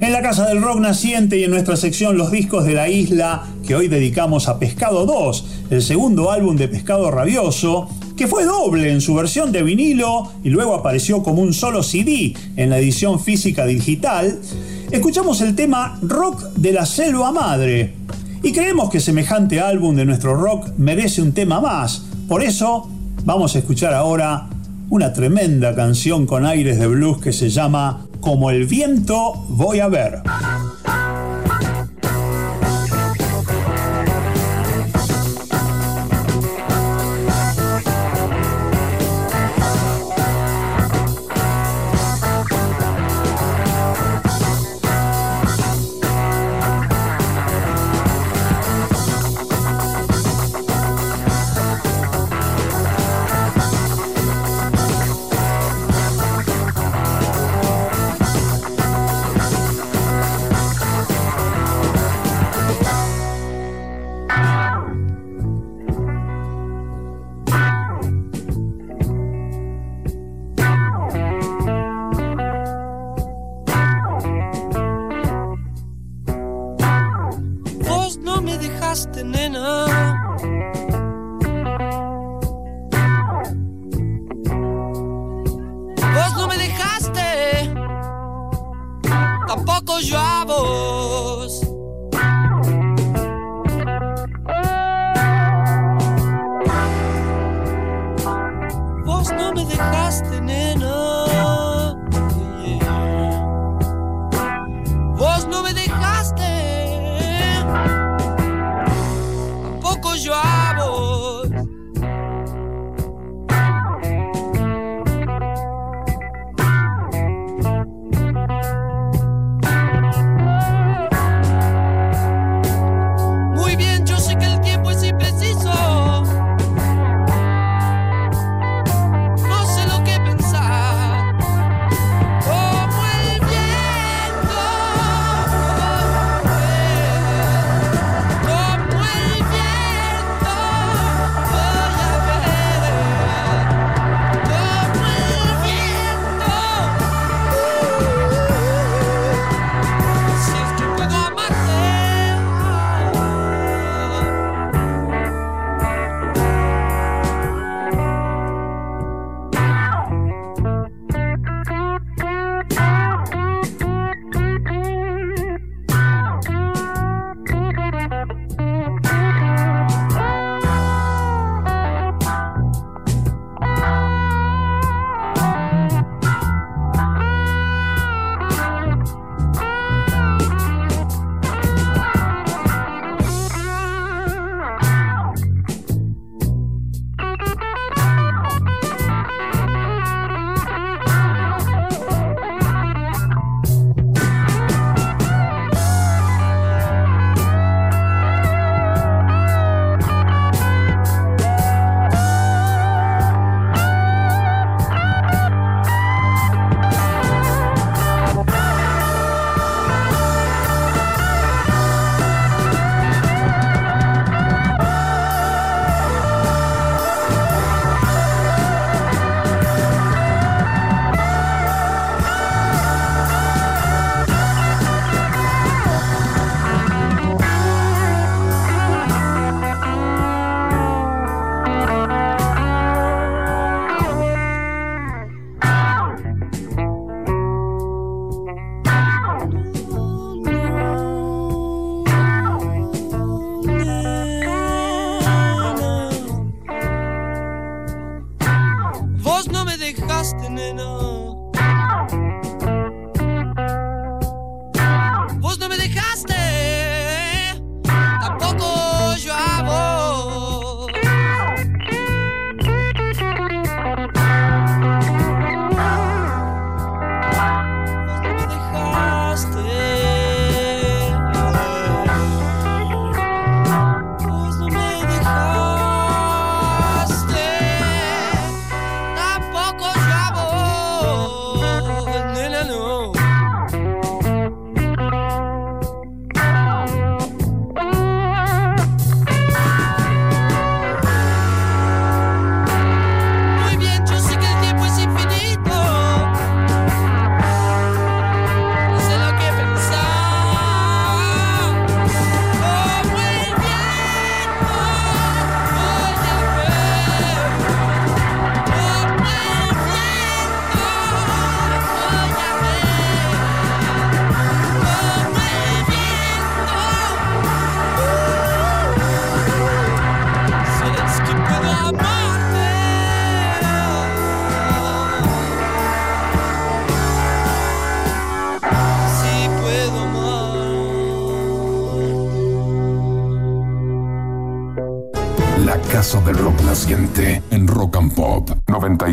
En la Casa del Rock Naciente y en nuestra sección Los Discos de la Isla, que hoy dedicamos a Pescado 2, el segundo álbum de Pescado Rabioso, que fue doble en su versión de vinilo y luego apareció como un solo CD en la edición física digital, escuchamos el tema Rock de la Selva Madre. Y creemos que semejante álbum de nuestro rock merece un tema más. Por eso vamos a escuchar ahora una tremenda canción con aires de blues que se llama Como el viento voy a ver.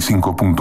95.9.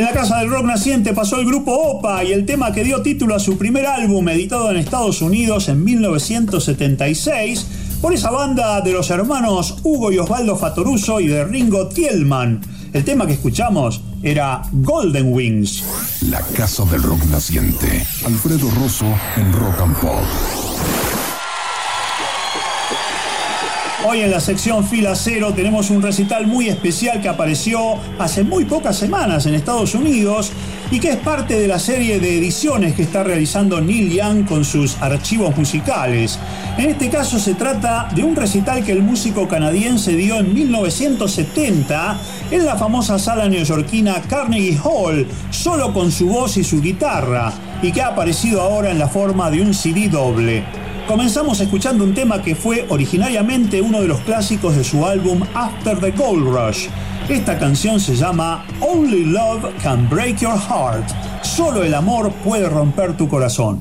En la casa del rock naciente pasó el grupo OPA y el tema que dio título a su primer álbum editado en Estados Unidos en 1976 por esa banda de los hermanos Hugo y Osvaldo Fatoruso y de Ringo Tielman. El tema que escuchamos era Golden Wings. La casa del rock naciente. Alfredo Rosso en Rock and Pop. Hoy en la sección Fila Cero tenemos un recital muy especial que apareció hace muy pocas semanas en Estados Unidos y que es parte de la serie de ediciones que está realizando Neil Young con sus archivos musicales. En este caso se trata de un recital que el músico canadiense dio en 1970 en la famosa sala neoyorquina Carnegie Hall, solo con su voz y su guitarra, y que ha aparecido ahora en la forma de un CD doble. Comenzamos escuchando un tema que fue originariamente uno de los clásicos de su álbum After the Gold Rush. Esta canción se llama Only Love Can Break Your Heart. Solo el amor puede romper tu corazón.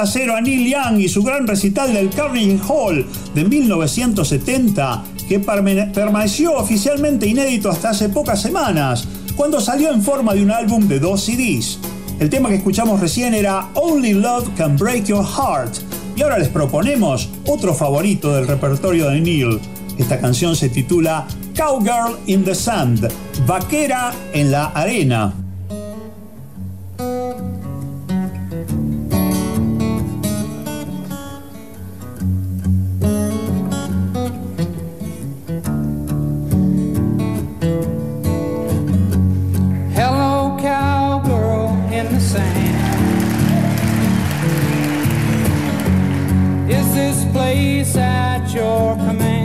A Neil Young y su gran recital del Carnegie Hall de 1970, que permane- permaneció oficialmente inédito hasta hace pocas semanas, cuando salió en forma de un álbum de dos CDs. El tema que escuchamos recién era Only Love Can Break Your Heart, y ahora les proponemos otro favorito del repertorio de Neil. Esta canción se titula Cowgirl in the Sand, Vaquera en la Arena. Place at your command?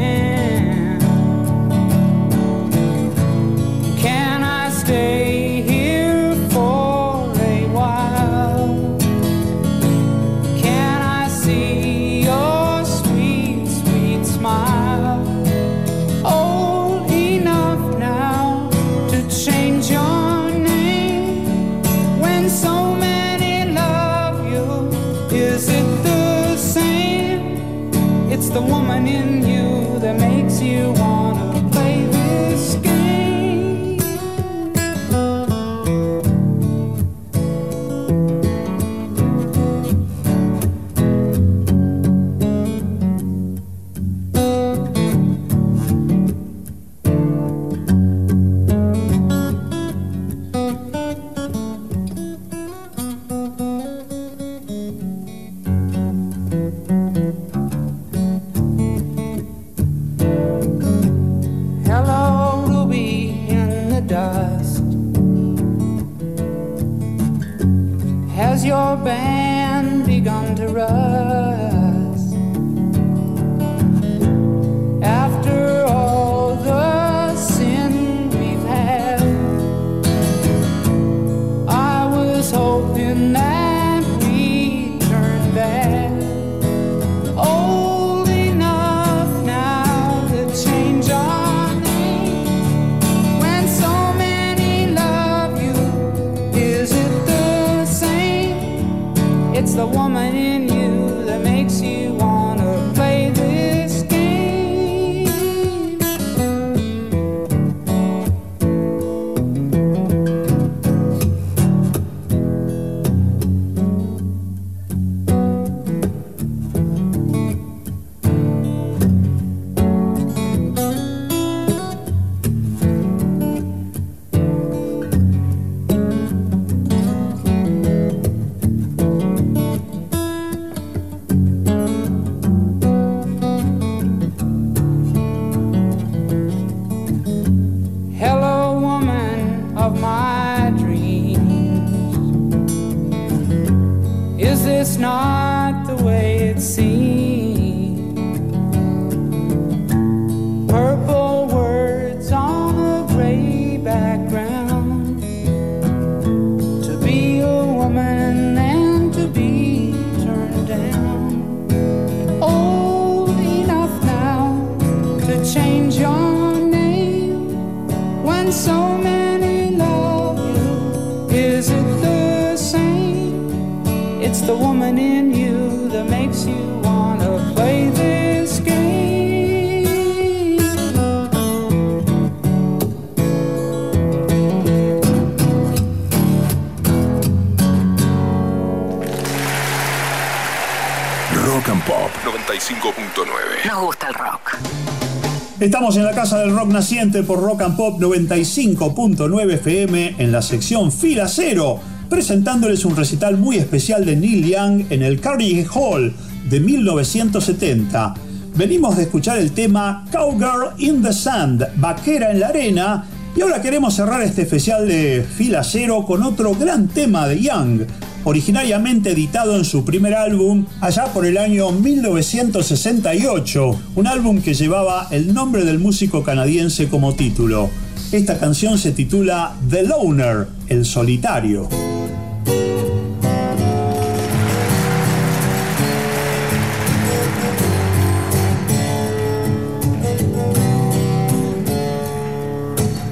Casa del Rock Naciente por Rock and Pop 95.9 FM en la sección Fila Cero, presentándoles un recital muy especial de Neil Young en el Carnegie Hall de 1970. Venimos de escuchar el tema Cowgirl in the Sand, Vaquera en la Arena, y ahora queremos cerrar este especial de Fila Cero con otro gran tema de Young, originariamente editado en su primer álbum allá por el año 1968, un álbum que llevaba el nombre del músico canadiense como título. Esta canción se titula The Loner, el solitario.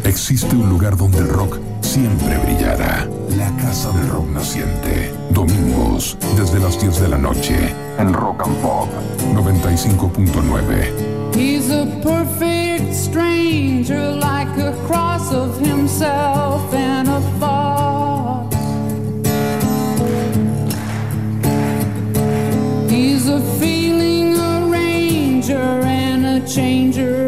Existe un lugar donde el rock siempre brillará. Casa del Rock Naciente. Domingos, desde las 10 de la noche. En Rock and Pop 95.9. He's a perfect stranger, like a cross of himself and a fox. He's a feeling arranger and a changer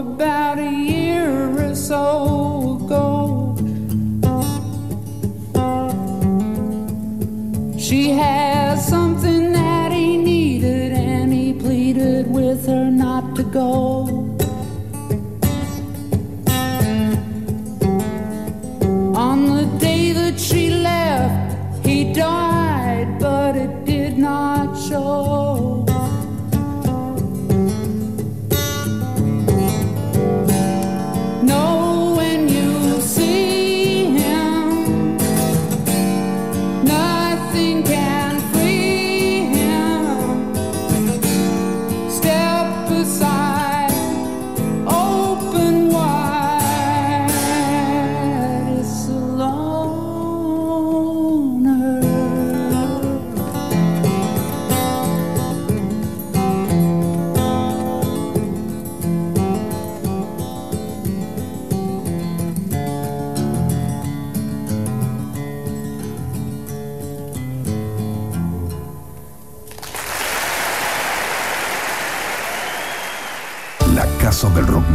about you.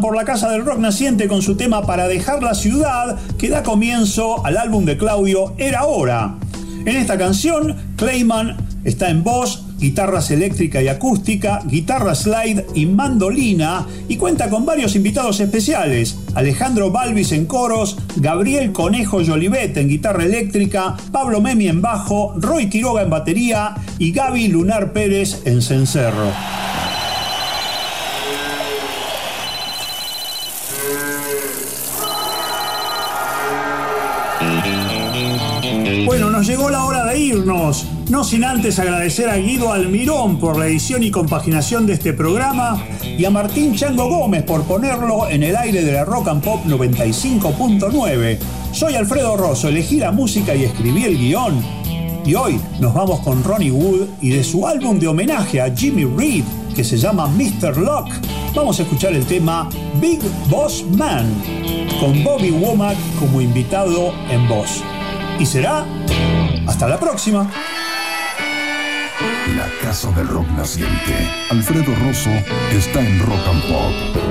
Por la Casa del Rock Naciente con su tema Para dejar la ciudad, que da comienzo al álbum de Claudio Era Hora. En esta canción, Kleiman está en voz, guitarras eléctrica y acústica, guitarra slide y mandolina y cuenta con varios invitados especiales. Alejandro Balvis en coros, Gabriel Conejo Jolivet en guitarra eléctrica, Pablo Memi en bajo, Roy Quiroga en batería y Gaby Lunar Pérez en cencerro. No sin antes agradecer a Guido Almirón por la edición y compaginación de este programa y a Martín Chango Gómez por ponerlo en el aire de la Rock and Pop 95.9. Soy Alfredo Rosso, elegí la música y escribí el guion. Y hoy nos vamos con Ronnie Wood y de su álbum de homenaje a Jimmy Reed, que se llama Mr. Lock, vamos a escuchar el tema Big Boss Man, con Bobby Womack como invitado en voz. Y será hasta la próxima. La Casa del Rock Naciente. Alfredo Rosso está en Rock and Pop.